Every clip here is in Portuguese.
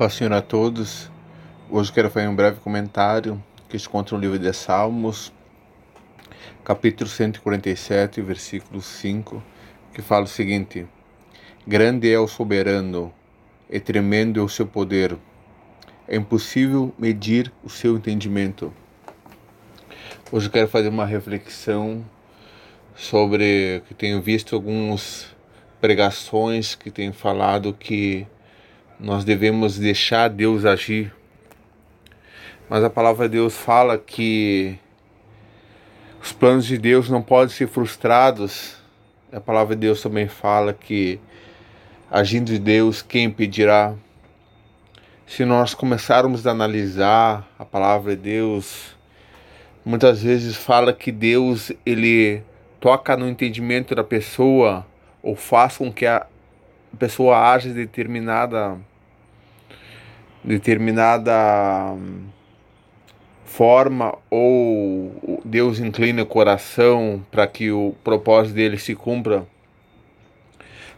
Paz Senhor a todos. Hoje quero fazer um breve comentário que se encontra no livro de Salmos, capítulo 147, versículo 5, que fala o seguinte: Grande é o soberano, e tremendo é o seu poder. É impossível medir o seu entendimento. Hoje quero fazer uma reflexão sobre que tenho visto algumas pregações que têm falado que nós devemos deixar Deus agir. Mas a palavra de Deus fala que os planos de Deus não podem ser frustrados. A palavra de Deus também fala que agindo de Deus, quem impedirá? Se nós começarmos a analisar a palavra de Deus, muitas vezes fala que Deus ele toca no entendimento da pessoa ou faz com que a pessoa haja de determinada determinada hum, forma ou Deus inclina o coração para que o propósito dele se cumpra.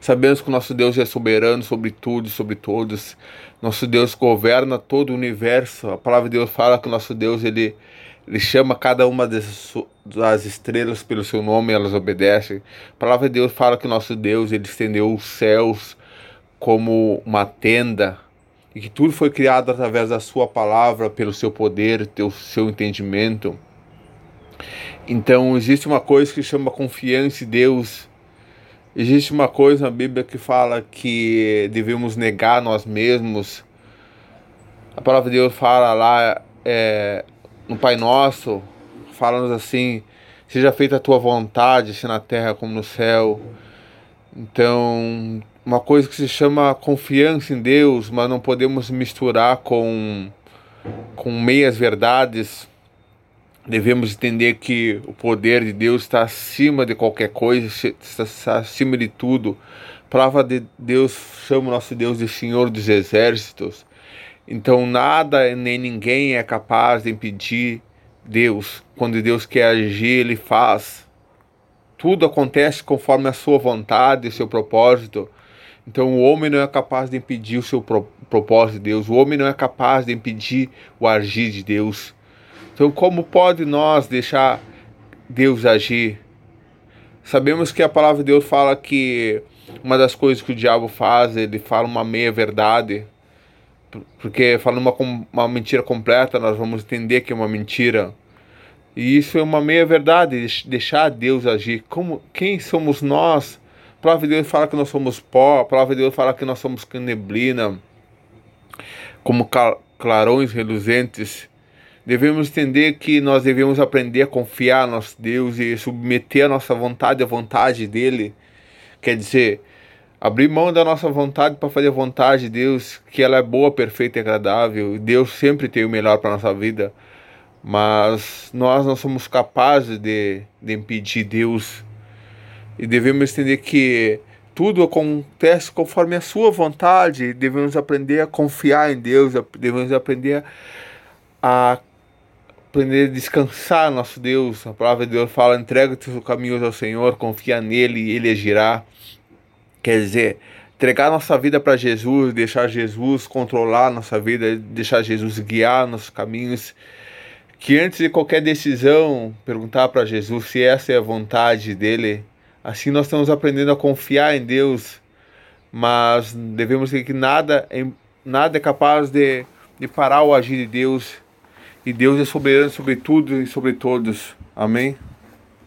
Sabemos que o nosso Deus é soberano sobre tudo e sobre todos. Nosso Deus governa todo o universo. A palavra de Deus fala que o nosso Deus ele, ele chama cada uma das, estrelas pelo seu nome elas obedecem. A palavra de Deus fala que o nosso Deus ele estendeu os céus como uma tenda e que tudo foi criado através da sua palavra, pelo seu poder, pelo seu entendimento. Então existe uma coisa que chama confiança em Deus. Existe uma coisa na Bíblia que fala que devemos negar nós mesmos. A palavra de Deus fala lá é, no Pai Nosso, fala-nos assim: seja feita a tua vontade, assim na terra como no céu. Então, uma coisa que se chama confiança em Deus, mas não podemos misturar com, com meias verdades. Devemos entender que o poder de Deus está acima de qualquer coisa, está acima de tudo. A palavra de Deus chama o nosso Deus de Senhor dos Exércitos. Então nada nem ninguém é capaz de impedir Deus. Quando Deus quer agir, Ele faz. Tudo acontece conforme a sua vontade, o seu propósito. Então o homem não é capaz de impedir o seu pro, propósito de Deus, o homem não é capaz de impedir o agir de Deus. Então como pode nós deixar Deus agir? Sabemos que a palavra de Deus fala que uma das coisas que o diabo faz, ele fala uma meia verdade, porque falando uma, uma mentira completa, nós vamos entender que é uma mentira. E isso é uma meia verdade, deixar Deus agir. Como quem somos nós palavra de Deus fala que nós somos pó, a palavra de Deus fala que nós somos neblina, como clarões reluzentes. Devemos entender que nós devemos aprender a confiar no nosso Deus e submeter a nossa vontade à vontade dele. Quer dizer, abrir mão da nossa vontade para fazer a vontade de Deus, que ela é boa, perfeita e agradável. Deus sempre tem o melhor para nossa vida, mas nós não somos capazes de, de impedir Deus e devemos entender que tudo acontece conforme a sua vontade. Devemos aprender a confiar em Deus, devemos aprender a aprender a descansar nosso Deus. A palavra de Deus fala: entrega os seus caminhos ao Senhor, confia nele e ele agirá. Quer dizer, entregar nossa vida para Jesus, deixar Jesus controlar nossa vida, deixar Jesus guiar nossos caminhos. Que antes de qualquer decisão, perguntar para Jesus se essa é a vontade dele Assim nós estamos aprendendo a confiar em Deus, mas devemos ter que nada, nada é capaz de, de parar o agir de Deus. E Deus é soberano sobre tudo e sobre todos. Amém?